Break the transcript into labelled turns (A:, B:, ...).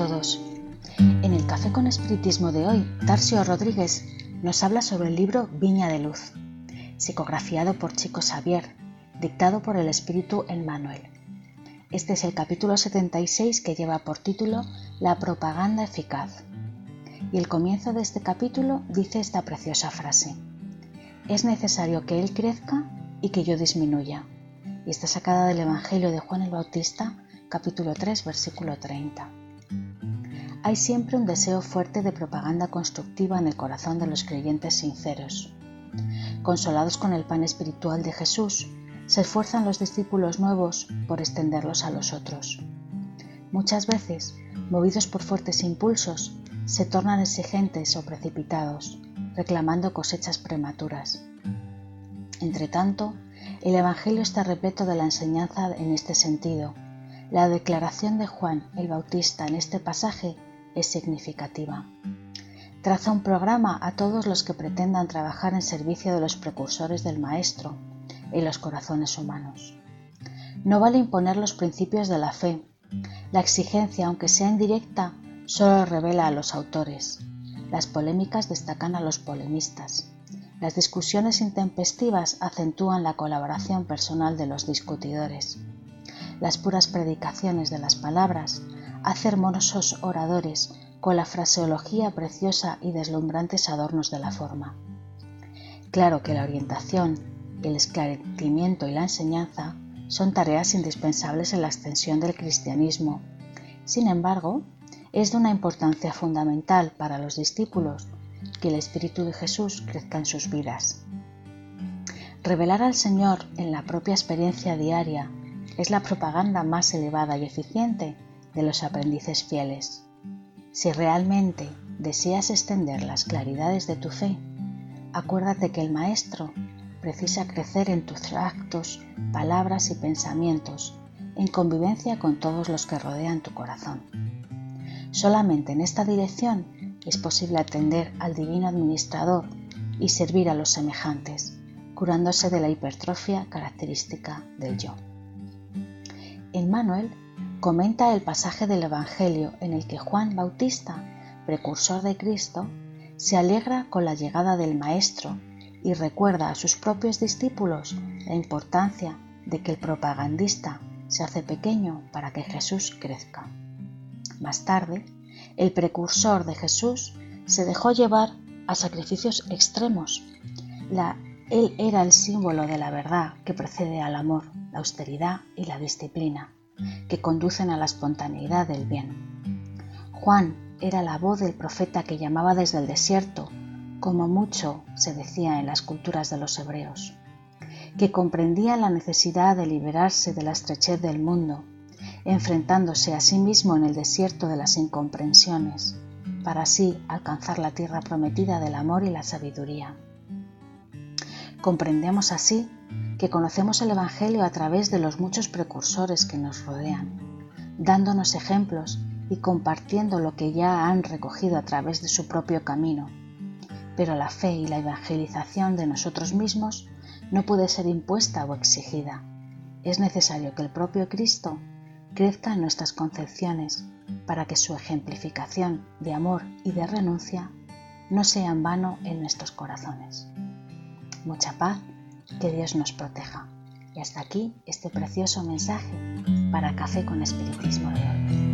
A: En el Café con Espiritismo de hoy, Tarcio Rodríguez nos habla sobre el libro Viña de Luz, psicografiado por Chico Xavier, dictado por el Espíritu Emmanuel. Este es el capítulo 76 que lleva por título La propaganda eficaz. Y el comienzo de este capítulo dice esta preciosa frase. Es necesario que Él crezca y que yo disminuya. Y está sacada del Evangelio de Juan el Bautista, capítulo 3, versículo 30. Hay siempre un deseo fuerte de propaganda constructiva en el corazón de los creyentes sinceros. Consolados con el pan espiritual de Jesús, se esfuerzan los discípulos nuevos por extenderlos a los otros. Muchas veces, movidos por fuertes impulsos, se tornan exigentes o precipitados, reclamando cosechas prematuras. Entretanto, el Evangelio está repleto de la enseñanza en este sentido la declaración de Juan el Bautista en este pasaje es significativa. Traza un programa a todos los que pretendan trabajar en servicio de los precursores del Maestro en los corazones humanos. No vale imponer los principios de la fe. La exigencia, aunque sea indirecta, solo revela a los autores. Las polémicas destacan a los polemistas. Las discusiones intempestivas acentúan la colaboración personal de los discutidores las puras predicaciones de las palabras, hace hermosos oradores con la fraseología preciosa y deslumbrantes adornos de la forma. Claro que la orientación, el esclarecimiento y la enseñanza son tareas indispensables en la extensión del cristianismo. Sin embargo, es de una importancia fundamental para los discípulos que el Espíritu de Jesús crezca en sus vidas. Revelar al Señor en la propia experiencia diaria es la propaganda más elevada y eficiente de los aprendices fieles. Si realmente deseas extender las claridades de tu fe, acuérdate que el Maestro precisa crecer en tus actos, palabras y pensamientos, en convivencia con todos los que rodean tu corazón. Solamente en esta dirección es posible atender al Divino Administrador y servir a los semejantes, curándose de la hipertrofia característica del yo. Emmanuel comenta el pasaje del Evangelio en el que Juan Bautista, precursor de Cristo, se alegra con la llegada del Maestro y recuerda a sus propios discípulos la importancia de que el propagandista se hace pequeño para que Jesús crezca. Más tarde, el precursor de Jesús se dejó llevar a sacrificios extremos. él era el símbolo de la verdad que precede al amor la austeridad y la disciplina, que conducen a la espontaneidad del bien. Juan era la voz del profeta que llamaba desde el desierto, como mucho se decía en las culturas de los hebreos, que comprendía la necesidad de liberarse de la estrechez del mundo, enfrentándose a sí mismo en el desierto de las incomprensiones, para así alcanzar la tierra prometida del amor y la sabiduría. Comprendemos así que conocemos el Evangelio a través de los muchos precursores que nos rodean, dándonos ejemplos y compartiendo lo que ya han recogido a través de su propio camino. Pero la fe y la evangelización de nosotros mismos no puede ser impuesta o exigida. Es necesario que el propio Cristo crezca en nuestras concepciones para que su ejemplificación de amor y de renuncia no sea en vano en nuestros corazones. Mucha paz que Dios nos proteja. Y hasta aquí este precioso mensaje para Café con Espiritismo de hoy.